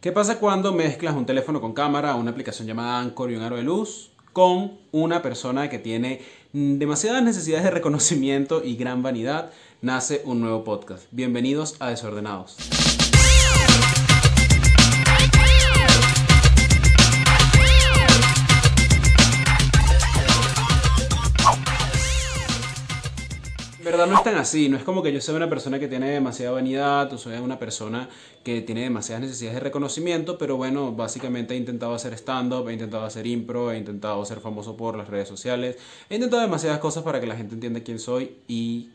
¿Qué pasa cuando mezclas un teléfono con cámara, una aplicación llamada Anchor y un aro de luz con una persona que tiene demasiadas necesidades de reconocimiento y gran vanidad? Nace un nuevo podcast. Bienvenidos a Desordenados. Verdad no es tan así, no es como que yo sea una persona que tiene demasiada vanidad o soy una persona que tiene demasiadas necesidades de reconocimiento, pero bueno, básicamente he intentado hacer stand-up, he intentado hacer impro, he intentado ser famoso por las redes sociales, he intentado demasiadas cosas para que la gente entienda quién soy y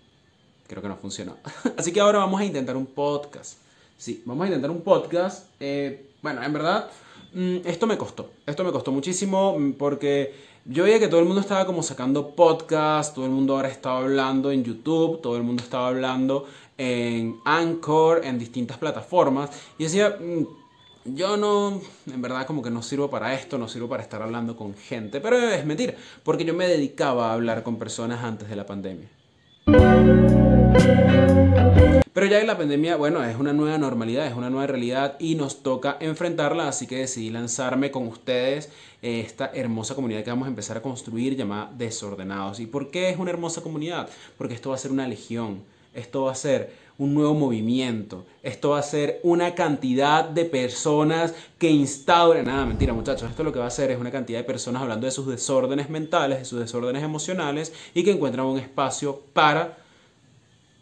creo que no funcionó. Así que ahora vamos a intentar un podcast. Sí, vamos a intentar un podcast. Eh, bueno, en verdad, mm, esto me costó. Esto me costó muchísimo mm, porque yo veía que todo el mundo estaba como sacando podcast, todo el mundo ahora estaba hablando en YouTube, todo el mundo estaba hablando en Anchor, en distintas plataformas. Y decía, mm, yo no, en verdad como que no sirvo para esto, no sirvo para estar hablando con gente. Pero es mentira, porque yo me dedicaba a hablar con personas antes de la pandemia. Pero ya que la pandemia, bueno, es una nueva normalidad, es una nueva realidad y nos toca enfrentarla, así que decidí lanzarme con ustedes eh, esta hermosa comunidad que vamos a empezar a construir llamada Desordenados. ¿Y por qué es una hermosa comunidad? Porque esto va a ser una legión, esto va a ser un nuevo movimiento, esto va a ser una cantidad de personas que instauren, nada, mentira muchachos, esto lo que va a hacer es una cantidad de personas hablando de sus desórdenes mentales, de sus desórdenes emocionales y que encuentran un espacio para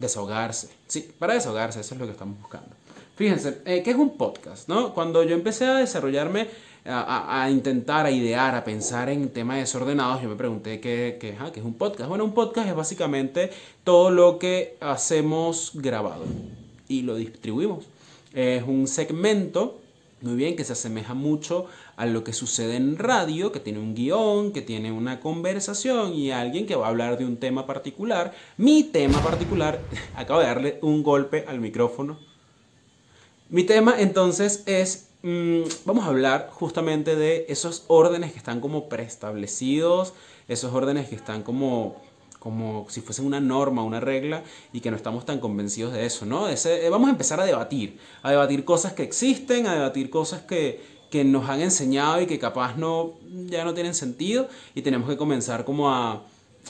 desahogarse. Sí, para desahogarse, eso es lo que estamos buscando. Fíjense, eh, ¿qué es un podcast? ¿no? Cuando yo empecé a desarrollarme, a, intentar, a idear, a pensar en temas desordenados, yo me pregunté qué, qué, qué es un podcast. Bueno, un podcast es básicamente todo lo que hacemos grabado y lo distribuimos. Es un segmento muy bien, que se asemeja mucho a lo que sucede en radio, que tiene un guion, que tiene una conversación y alguien que va a hablar de un tema particular. Mi tema particular, acabo de darle un golpe al micrófono. Mi tema entonces es, mm, vamos a hablar justamente de esos órdenes que están como preestablecidos, esos órdenes que están como como si fuesen una norma, una regla, y que no estamos tan convencidos de eso, ¿no? Eh, vamos a empezar a debatir, a debatir cosas que existen, a debatir cosas que, que nos han enseñado y que capaz no, ya no tienen sentido, y tenemos que comenzar como a,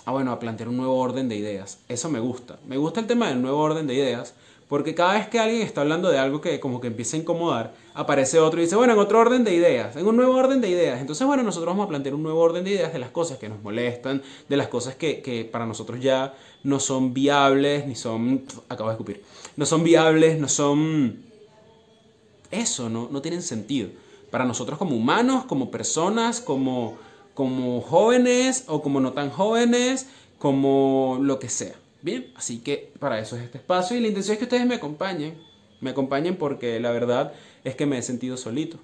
a, bueno, a plantear un nuevo orden de ideas. Eso me gusta. Me gusta el tema del nuevo orden de ideas, porque cada vez que alguien está hablando de algo que como que empieza a incomodar, aparece otro y dice, bueno, en otro orden de ideas, en un nuevo orden de ideas. Entonces, bueno, nosotros vamos a plantear un nuevo orden de ideas de las cosas que nos molestan, de las cosas que, que para nosotros ya no son viables, ni son... Acabo de escupir. No son viables, no son... Eso, no, no tienen sentido. Para nosotros como humanos, como personas, como, como jóvenes o como no tan jóvenes, como lo que sea. Bien, así que para eso es este espacio y la intención es que ustedes me acompañen. Me acompañen porque la verdad es que me he sentido solito.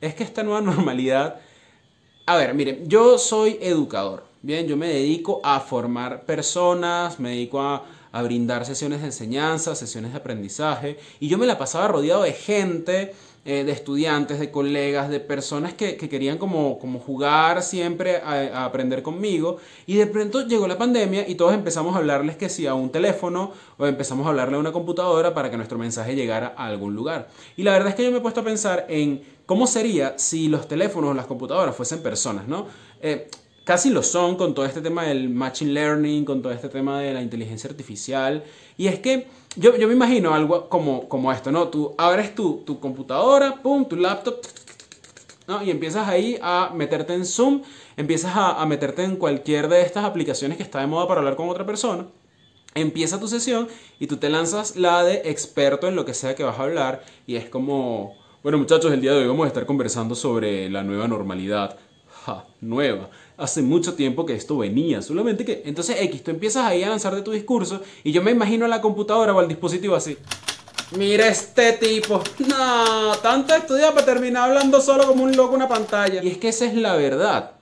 Es que esta nueva normalidad... A ver, miren, yo soy educador. Bien, yo me dedico a formar personas, me dedico a, a brindar sesiones de enseñanza, sesiones de aprendizaje. Y yo me la pasaba rodeado de gente eh, de estudiantes, de colegas, de personas que, querían como, como jugar siempre a, aprender conmigo. Y de pronto llegó la pandemia y todos empezamos a hablarles que si a un teléfono o empezamos a hablarle a una computadora para que nuestro mensaje llegara a algún lugar. Y la verdad es que yo me he puesto a pensar en cómo sería si los teléfonos o las computadoras fuesen personas, ¿no? Eh, casi lo son con todo este tema del machine learning, con todo este tema de la inteligencia artificial. Y es que yo, yo me imagino algo como, como esto, ¿no? Tú abres tu, tu computadora, pum, tu laptop, ¿no? Y empiezas ahí a meterte en Zoom, empiezas a, a meterte en cualquier de estas aplicaciones que está de moda para hablar con otra persona. Empieza tu sesión y tú te lanzas la de experto en lo que sea que vas a hablar y es como, bueno muchachos, el día de hoy vamos a estar conversando sobre la nueva normalidad. Ja, nueva hace mucho tiempo que esto venía, solamente que entonces X, tú empiezas ahí a lanzar de tu discurso y yo me imagino a la computadora o al dispositivo así. Mira este tipo. No, tanto estudia para terminar hablando solo como un loco una pantalla. Y es que esa es la verdad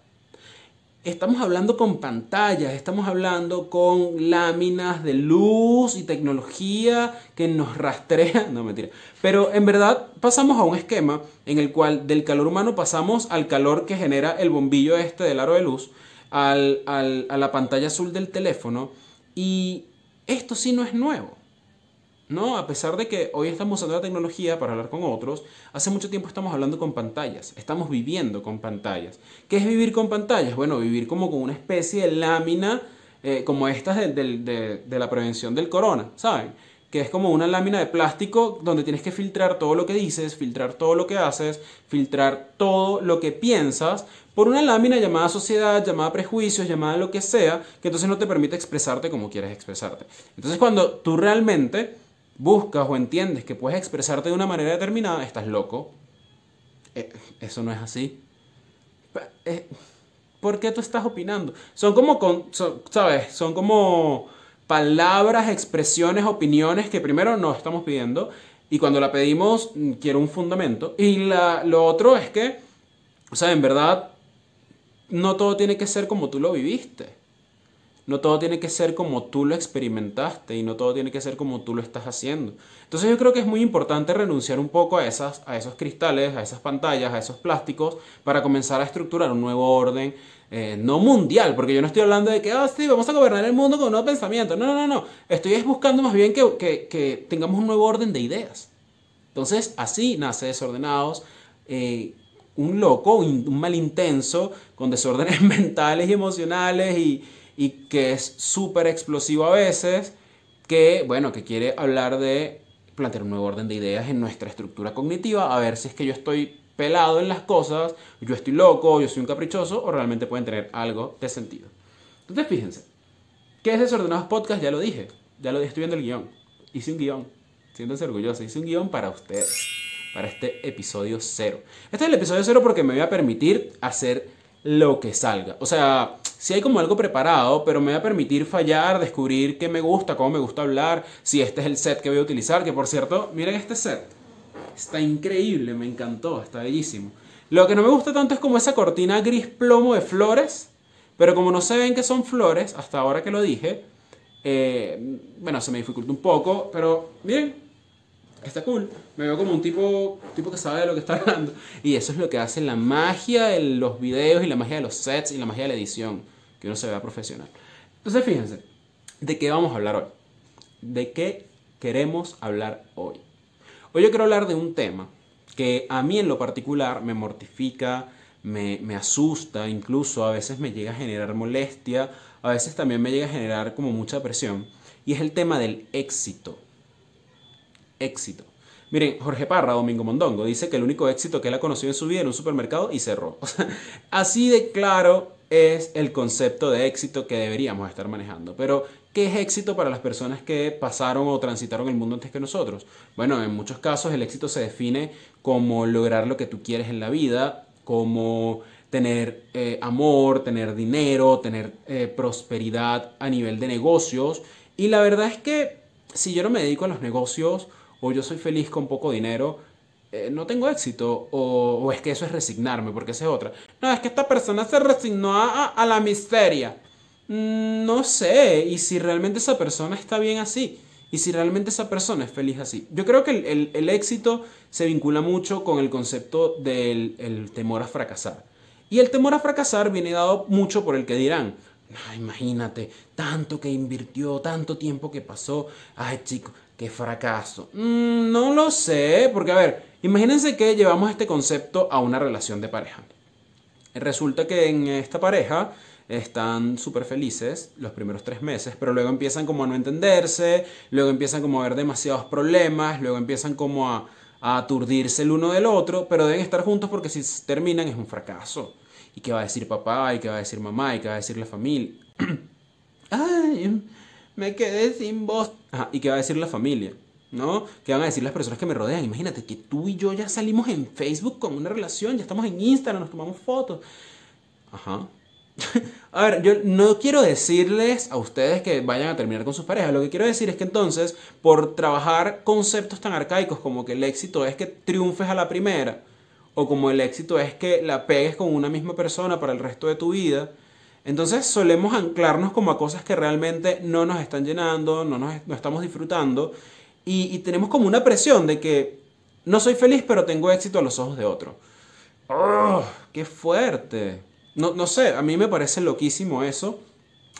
estamos hablando con pantallas, estamos hablando con láminas de luz y tecnología que nos rastrea, no mentira, pero en verdad pasamos a un esquema en el cual del calor humano pasamos al calor que genera el bombillo este del aro de luz, al, a la pantalla azul del teléfono y esto sí no es nuevo. ¿No? A pesar de que hoy estamos usando la tecnología para hablar con otros, hace mucho tiempo estamos hablando con pantallas, estamos viviendo con pantallas. ¿Qué es vivir con pantallas? Bueno, vivir como con una especie de lámina eh, como estas de, de, la prevención del corona, ¿saben? Que es como una lámina de plástico donde tienes que filtrar todo lo que dices, filtrar todo lo que haces, filtrar todo lo que piensas por una lámina llamada sociedad, llamada prejuicios, llamada lo que sea, que entonces no te permite expresarte como quieres expresarte. Entonces cuando tú realmente buscas o entiendes que puedes expresarte de una manera determinada, estás loco. Eh, eso no es así. Eh, ¿Por qué tú estás opinando? Son como, con, ¿sabes? Son como palabras, expresiones, opiniones que primero no estamos pidiendo y cuando la pedimos mm, quiero un fundamento. Y lo otro es que, o sea, en verdad, no todo tiene que ser como tú lo viviste. No todo tiene que ser como tú lo experimentaste y no todo tiene que ser como tú lo estás haciendo. Entonces yo creo que es muy importante renunciar un poco a, esas, a esos cristales, a esas pantallas, a esos plásticos, para comenzar a estructurar un nuevo orden, eh, no mundial, porque yo no estoy hablando de que, ah, sí, vamos a gobernar el mundo con un nuevo pensamiento. No, no, no. Estoy buscando más bien que, que, que tengamos un nuevo orden de ideas. Entonces, así nace Desordenados. Eh, un loco, un mal intenso, con desórdenes mentales y emocionales y, y que es súper explosivo a veces, que, bueno, que quiere hablar de plantear un nuevo orden de ideas en nuestra estructura cognitiva, a ver si es que yo estoy pelado en las cosas, yo estoy loco, yo soy un caprichoso, o realmente pueden tener algo de sentido. Entonces, fíjense, ¿qué es Desordenados Podcast? Ya lo dije, ya lo estoy viendo el guion. Hice un guion, siéntense orgullosos, hice un guion para ustedes, para este episodio cero. Este es el episodio cero porque me voy a permitir hacer lo que salga. O sea, si hay como algo preparado, pero me va a permitir fallar, descubrir qué me gusta, cómo me gusta hablar, si este es el set que voy a utilizar, que por cierto, miren este set. Está increíble, me encantó, está bellísimo. Lo que no me gusta tanto es como esa cortina gris plomo de flores, pero como no se ven que son flores, hasta ahora que lo dije, eh, bueno, se me dificulta un poco, pero miren, está cool. Me veo como un tipo, tipo que sabe de lo que está hablando. Y eso es lo que hace la magia de los videos y la magia de los sets y la magia de la edición, que uno se vea profesional. Entonces, fíjense, ¿de qué vamos a hablar hoy? ¿De qué queremos hablar hoy? Hoy yo quiero hablar de un tema que a mí en lo particular me mortifica, me, me asusta, incluso a veces me llega a generar molestia, a veces también me llega a generar como mucha presión, y es el tema del éxito éxito. Miren, Jorge Parra, Domingo Mondongo, dice que el único éxito que él ha conocido en su vida en un supermercado y cerró. así de claro es el concepto de éxito que deberíamos estar manejando. Pero, ¿qué es éxito para las personas que pasaron o transitaron el mundo antes que nosotros? Bueno, en muchos casos el éxito se define como lograr lo que tú quieres en la vida, como tener eh, amor, tener dinero, tener eh, prosperidad a nivel de negocios. Y la verdad es que si yo no me dedico a los negocios, o yo soy feliz con poco dinero, eh, no tengo éxito, o, es que eso es resignarme, porque esa es otra. No, es que esta persona se resignó a, la miseria. Mm, no sé, y si realmente esa persona está bien así, y si realmente esa persona es feliz así. Yo creo que el, éxito se vincula mucho con el concepto del temor a fracasar. Y el temor a fracasar viene dado mucho por el que dirán, imagínate, tanto que invirtió, tanto tiempo que pasó. Ay, chico, qué fracaso. Mm, no lo sé, porque a ver, imagínense que llevamos este concepto a una relación de pareja. Resulta que en esta pareja están súper felices los primeros tres meses, pero luego empiezan como a no entenderse, luego empiezan como a ver demasiados problemas, luego empiezan como a aturdirse el uno del otro, pero deben estar juntos porque si terminan es un fracaso. ¿Y qué va a decir papá? ¿Y qué va a decir mamá? ¿Y qué va a decir la familia? Ay, me quedé sin voz. ¿Y qué va a decir la familia? ¿No? ¿Qué van a decir las personas que me rodean? Imagínate que tú y yo ya salimos en Facebook con una relación, ya estamos en Instagram, nos tomamos fotos. Ajá. a ver, yo no quiero decirles a ustedes que vayan a terminar con sus parejas. Lo que quiero decir es que entonces, por trabajar conceptos tan arcaicos como que el éxito es que triunfes a la primera, o como el éxito es que la pegues con una misma persona para el resto de tu vida, entonces solemos anclarnos como a cosas que realmente no nos están llenando, no nos no estamos disfrutando y, tenemos como una presión de que no soy feliz pero tengo éxito a los ojos de otro. ¡Oh, ¡Qué fuerte! No, no sé, a mí me parece loquísimo eso.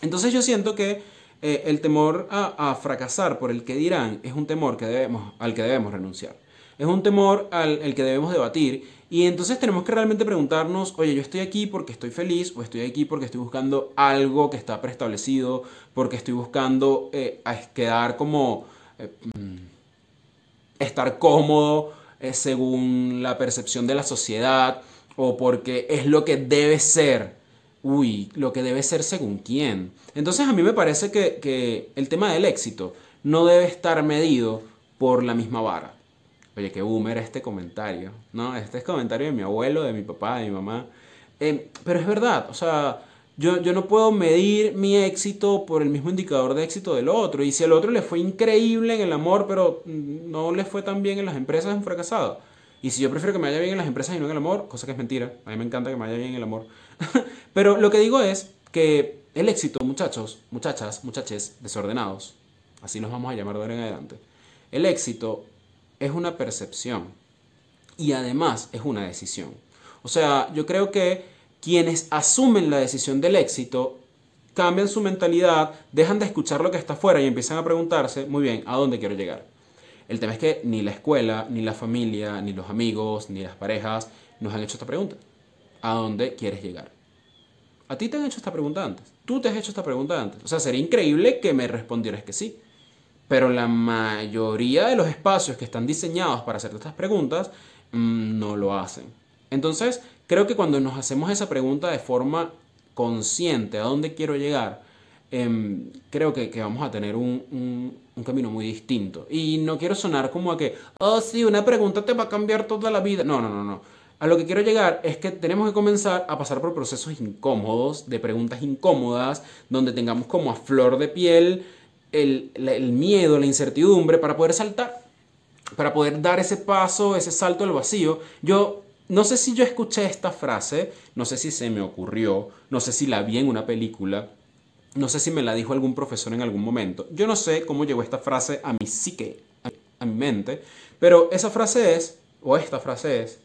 Entonces yo siento que eh, el temor a, fracasar por el que dirán es un temor que debemos, al que debemos renunciar. Es un temor al el que debemos debatir y entonces tenemos que realmente preguntarnos, oye, yo estoy aquí porque estoy feliz o estoy aquí porque estoy buscando algo que está preestablecido, porque estoy buscando eh, quedar como... Eh, mm, estar cómodo según la percepción de la sociedad o porque es lo que debe ser uy, lo que debe ser según quién. Entonces a mí me parece que, el tema del éxito no debe estar medido por la misma vara. Oye, qué boomer este comentario, ¿no? Este es comentario de mi abuelo, de mi papá, de mi mamá. Eh, pero es verdad, o sea, yo, yo, no puedo medir mi éxito por el mismo indicador de éxito del otro. Y si al otro le fue increíble en el amor, pero no le fue tan bien en las empresas, es un fracasado. Y si yo prefiero que me vaya bien en las empresas y no en el amor, cosa que es mentira, a mí me encanta que me vaya bien en el amor. Pero lo que digo es que el éxito, muchachos, muchachas, muchaches desordenados, así nos vamos a llamar de ahora en adelante, el éxito es una percepción y además es una decisión. O sea, yo creo que quienes asumen la decisión del éxito cambian su mentalidad, dejan de escuchar lo que está afuera y empiezan a preguntarse, muy bien, ¿a dónde quiero llegar? El tema es que ni la escuela, ni la familia, ni los amigos, ni las parejas nos han hecho esta pregunta. ¿A dónde quieres llegar? A ti te han hecho esta pregunta antes. Tú te has hecho esta pregunta antes. O sea, sería increíble que me respondieras que sí. Pero la mayoría de los espacios que están diseñados para hacerte estas preguntas mm, no lo hacen. Entonces, creo que cuando nos hacemos esa pregunta de forma consciente, ¿a dónde quiero llegar? Em, creo que, vamos a tener un, un, camino muy distinto. Y no quiero sonar como a que, oh sí, una pregunta te va a cambiar toda la vida. No, no, no, no. A lo que quiero llegar es que tenemos que comenzar a pasar por procesos incómodos, de preguntas incómodas, donde tengamos como a flor de piel el, miedo, la incertidumbre para poder saltar, para poder dar ese paso, ese salto al vacío. Yo no sé si yo escuché esta frase, no sé si se me ocurrió, no sé si la vi en una película, no sé si me la dijo algún profesor en algún momento. Yo no sé cómo llegó esta frase a mi psique, a mi mente, pero esa frase es, o esta frase es,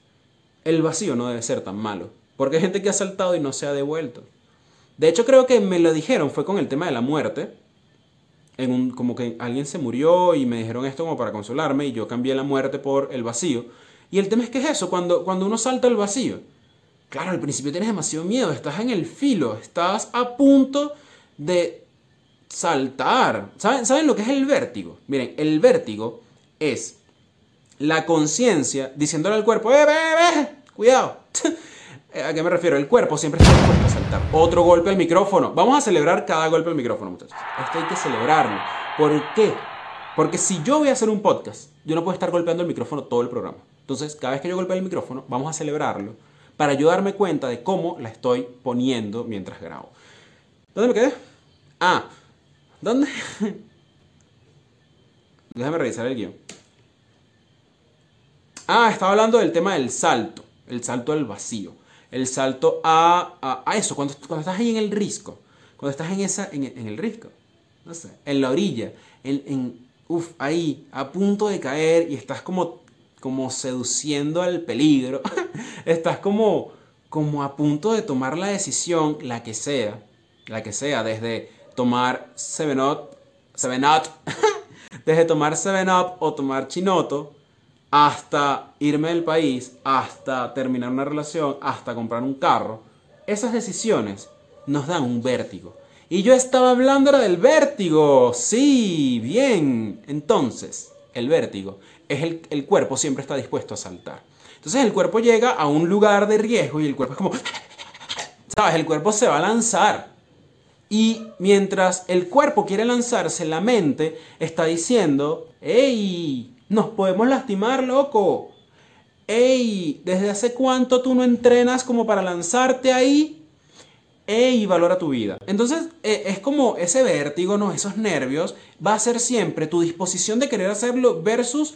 el vacío no debe ser tan malo. Porque hay gente que ha saltado y no se ha devuelto. De hecho, creo que me lo dijeron, fue con el tema de la muerte. Como que alguien se murió y me dijeron esto como para consolarme y yo cambié la muerte por el vacío. Y el tema es que es eso, cuando, cuando uno salta al vacío. Claro, al principio tienes demasiado miedo, estás en el filo, estás a punto de saltar. ¿Saben, ¿Saben lo que es el vértigo? Miren, el vértigo es la conciencia diciéndole al cuerpo, ¡eh! ¡Cuidado! ¿A qué me refiero? El cuerpo siempre está dispuesto a saltar. Otro golpe al micrófono. Vamos a celebrar cada golpe al micrófono, muchachos. Esto hay que celebrarlo. ¿Por qué? Porque si yo voy a hacer un podcast, yo no puedo estar golpeando el micrófono todo el programa. Entonces, cada vez que yo golpee el micrófono, vamos a celebrarlo para yo darme cuenta de cómo la estoy poniendo mientras grabo. ¿Dónde me quedé? Ah, ¿dónde? Déjame revisar el guion. Ah, estaba hablando del tema del salto, el salto al vacío, el salto a, a, eso, cuando, cuando, estás ahí en el risco, cuando estás en, esa, en, en el risco, no sé, en la orilla, en, en uf, ahí, a punto de caer y estás como, como seduciendo al peligro, estás como, como a punto de tomar la decisión, la que sea, la que sea, desde tomar 7-Up, 7-Up, desde tomar 7-Up o tomar Chinoto, hasta irme del país, hasta terminar una relación, hasta comprar un carro, esas decisiones nos dan un vértigo. Y yo estaba hablando del vértigo. Sí, bien. Entonces, el vértigo es el, el cuerpo siempre está dispuesto a saltar. Entonces el cuerpo llega a un lugar de riesgo y el cuerpo es como, ¿sabes? El cuerpo se va a lanzar. Y mientras el cuerpo quiere lanzarse, la mente está diciendo, ¡Ey! Nos podemos lastimar, loco. Ey, ¿desde hace cuánto tú no entrenas como para lanzarte ahí? Ey, valora tu vida. Entonces, e, es como ese vértigo, ¿no? Esos nervios, va a ser siempre tu disposición de querer hacerlo versus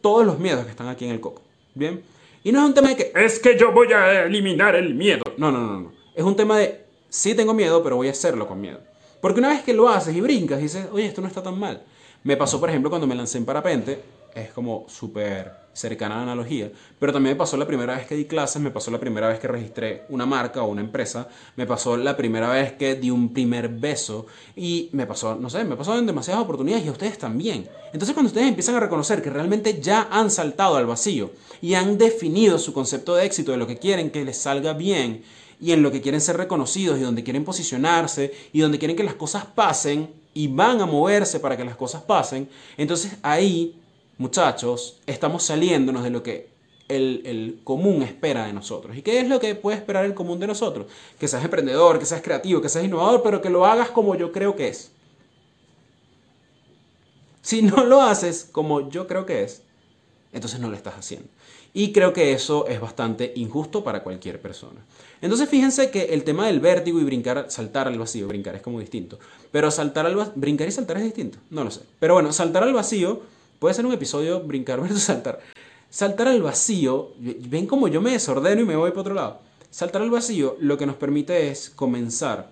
todos los miedos que están aquí en el coco. ¿Bien? Y no es un tema de que es que yo voy a eliminar el miedo. No, no, no, no. Es un tema de sí tengo miedo, pero voy a hacerlo con miedo. Porque una vez que lo haces y brincas dices, oye, esto no está tan mal. Me pasó, por ejemplo, cuando me lancé en parapente, es como súper cercana a la analogía, pero también me pasó la primera vez que di clases, me pasó la primera vez que registré una marca o una empresa, me pasó la primera vez que di un primer beso y me pasó, no sé, me pasó en demasiadas oportunidades y a ustedes también. Entonces cuando ustedes empiezan a reconocer que realmente ya han saltado al vacío y han definido su concepto de éxito, de lo que quieren que les salga bien y en lo que quieren ser reconocidos y donde quieren posicionarse y donde quieren que las cosas pasen y van a moverse para que las cosas pasen, entonces ahí muchachos, estamos saliéndonos de lo que el, común espera de nosotros. ¿Y qué es lo que puede esperar el común de nosotros? Que seas emprendedor, que seas creativo, que seas innovador, pero que lo hagas como yo creo que es. Si no lo haces como yo creo que es, entonces no lo estás haciendo. Y creo que eso es bastante injusto para cualquier persona. Entonces fíjense que el tema del vértigo y brincar, saltar al vacío, brincar es como distinto. Pero saltar al brincar y saltar es distinto, no lo sé. Pero bueno, saltar al vacío Puede ser un episodio brincar versus saltar. Saltar al vacío, ven como yo me desordeno y me voy para otro lado. Saltar al vacío lo que nos permite es comenzar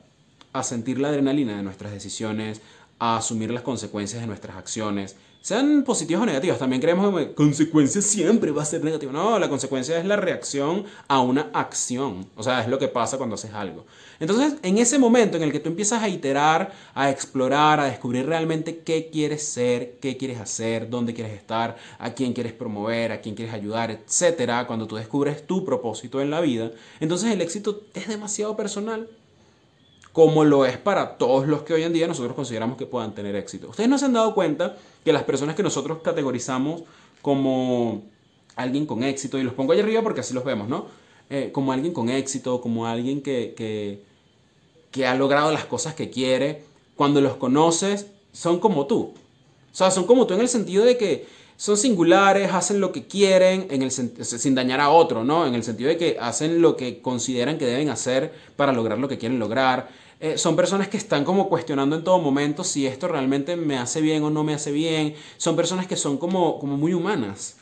a sentir la adrenalina de nuestras decisiones, a asumir las consecuencias de nuestras acciones, sean positivas o negativas. También creemos que consecuencia siempre va a ser negativa. No, la consecuencia es la reacción a una acción. O sea, es lo que pasa cuando haces algo. Entonces, en ese momento en el que tú empiezas a iterar, a explorar, a descubrir realmente qué quieres ser, qué quieres hacer, dónde quieres estar, a quién quieres promover, a quién quieres ayudar, etcétera, cuando tú descubres tu propósito en la vida, entonces el éxito es demasiado personal como lo es para todos los que hoy en día nosotros consideramos que puedan tener éxito. Ustedes no se han dado cuenta que las personas que nosotros categorizamos como alguien con éxito, y los pongo ahí arriba porque así los vemos, ¿no? Eh, como alguien con éxito, como alguien que, que, que ha logrado las cosas que quiere, cuando los conoces, son como tú. O sea, son como tú en el sentido de que son singulares, hacen lo que quieren en el, sin dañar a otro, ¿no? En el sentido de que hacen lo que consideran que deben hacer para lograr lo que quieren lograr. Eh, son personas que están como cuestionando en todo momento si esto realmente me hace bien o no me hace bien. Son personas que son como, como muy humanas.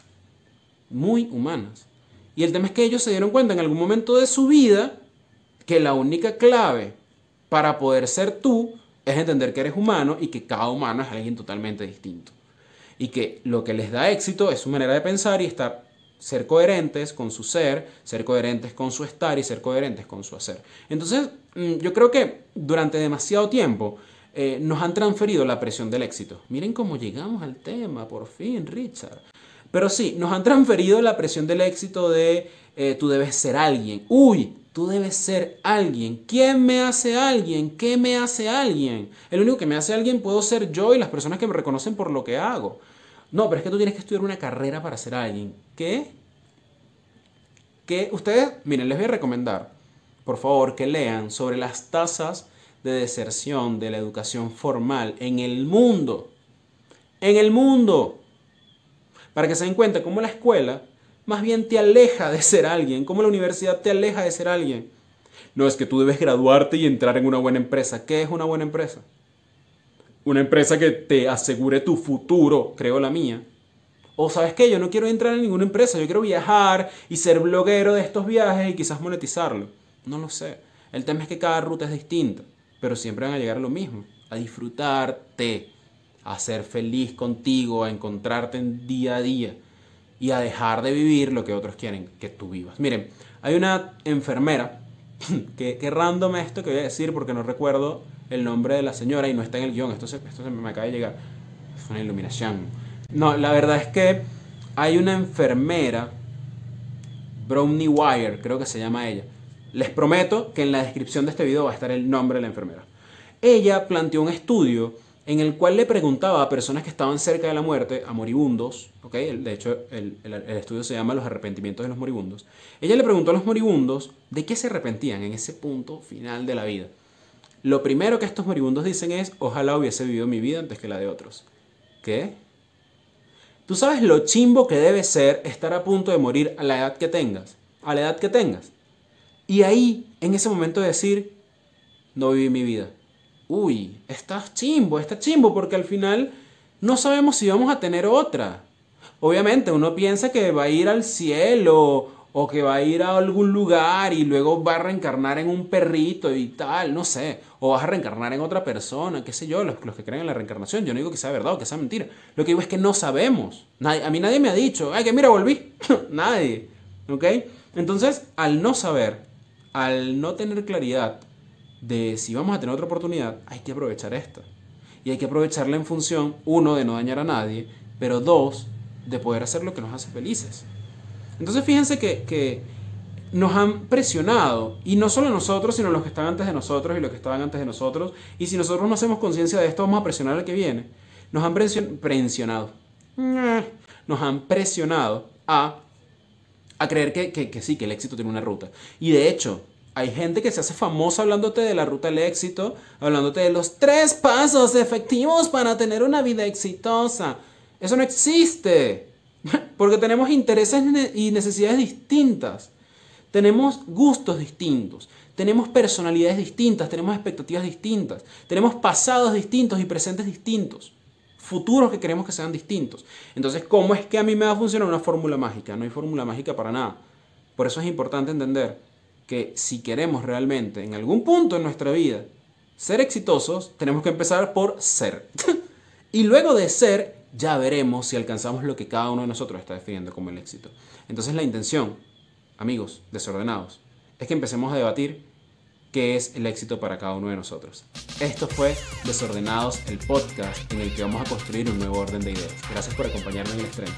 Muy humanas. Y el tema es que ellos se dieron cuenta en algún momento de su vida que la única clave para poder ser tú es entender que eres humano y que cada humano es alguien totalmente distinto y que lo que les da éxito es su manera de pensar y estar ser coherentes con su ser, ser coherentes con su estar y ser coherentes con su hacer. Entonces, mm, yo creo que durante demasiado tiempo eh, nos han transferido la presión del éxito. Miren cómo llegamos al tema, por fin, Richard. Pero sí, nos han transferido la presión del éxito de eh, tú debes ser alguien. Uy, tú debes ser alguien. ¿Quién me hace alguien? ¿Qué me hace alguien? El único que me hace alguien puedo ser yo y las personas que me reconocen por lo que hago. No, pero es que tú tienes que estudiar una carrera para ser alguien. ¿Qué? Que ustedes, miren, les voy a recomendar, por favor, que lean sobre las tasas de deserción de la educación formal en el mundo. En el mundo. Para que se den cuenta cómo la escuela más bien te aleja de ser alguien, cómo la universidad te aleja de ser alguien. No es que tú debes graduarte y entrar en una buena empresa. ¿Qué es una buena empresa? una empresa que te asegure tu futuro, creo la mía. O sabes qué, yo no quiero entrar en ninguna empresa, yo quiero viajar y ser bloguero de estos viajes y quizás monetizarlo. No lo sé. El tema es que cada ruta es distinta, pero siempre van a llegar a lo mismo, a disfrutarte, a ser feliz contigo, a encontrarte en día a día y a dejar de vivir lo que otros quieren que tú vivas. Miren, hay una enfermera, que, que esto que voy a decir porque no recuerdo el nombre de la señora y no está en el guion. Esto se, esto se me acaba de llegar. Es una iluminación. No, la verdad es que hay una enfermera, Brownie Wire, creo que se llama ella. Les prometo que en la descripción de este video va a estar el nombre de la enfermera. Ella planteó un estudio en el cual le preguntaba a personas que estaban cerca de la muerte, a moribundos, ¿okay? de hecho el, el, estudio se llama Los arrepentimientos de los moribundos, ella le preguntó a los moribundos de qué se arrepentían en ese punto final de la vida. Lo primero que estos moribundos dicen es, ojalá hubiese vivido mi vida antes que la de otros. ¿Qué? Tú sabes lo chimbo que debe ser estar a punto de morir a la edad que tengas, a la edad que tengas. Y ahí, en ese momento de decir, no viví mi vida. Uy, estás chimbo, está chimbo, porque al final no sabemos si vamos a tener otra. Obviamente uno piensa que va a ir al cielo o que va a ir a algún lugar y luego va a reencarnar en un perrito y tal, no sé, o vas a reencarnar en otra persona, qué sé yo, los, los que creen en la reencarnación, yo no digo que sea verdad o que sea mentira, lo que digo es que no sabemos, a mí nadie me ha dicho, ay, que mira, volví, nadie, ¿ok? Entonces, al no saber, al no tener claridad de si vamos a tener otra oportunidad, hay que aprovechar esta. Y hay que aprovecharla en función, uno, de no dañar a nadie, pero dos, de poder hacer lo que nos hace felices. Entonces fíjense que, nos han presionado, y no solo nosotros, sino los que están antes de nosotros y los que estaban antes de nosotros, y si nosotros no hacemos conciencia de esto, vamos a presionar al que viene, nos han presionado, nos han presionado a, a creer que, que sí, que el éxito tiene una ruta. Y de hecho, hay gente que se hace famosa hablándote de la ruta del éxito, hablándote de los tres pasos efectivos para tener una vida exitosa. Eso no existe. Porque tenemos intereses y necesidades distintas. Tenemos gustos distintos. Tenemos personalidades distintas. Tenemos expectativas distintas. Tenemos pasados distintos y presentes distintos. Futuros que queremos que sean distintos. Entonces, ¿cómo es que a mí me va a funcionar una fórmula mágica? No hay fórmula mágica para nada. Por eso es importante entender que si queremos realmente en algún punto en nuestra vida ser exitosos, tenemos que empezar por ser. y luego de ser, ya veremos si alcanzamos lo que cada uno de nosotros está definiendo como el éxito. Entonces la intención, amigos desordenados, es que empecemos a debatir qué es el éxito para cada uno de nosotros. Esto fue Desordenados, el podcast en el que vamos a construir un nuevo orden de ideas. Gracias por acompañarme en el estreno.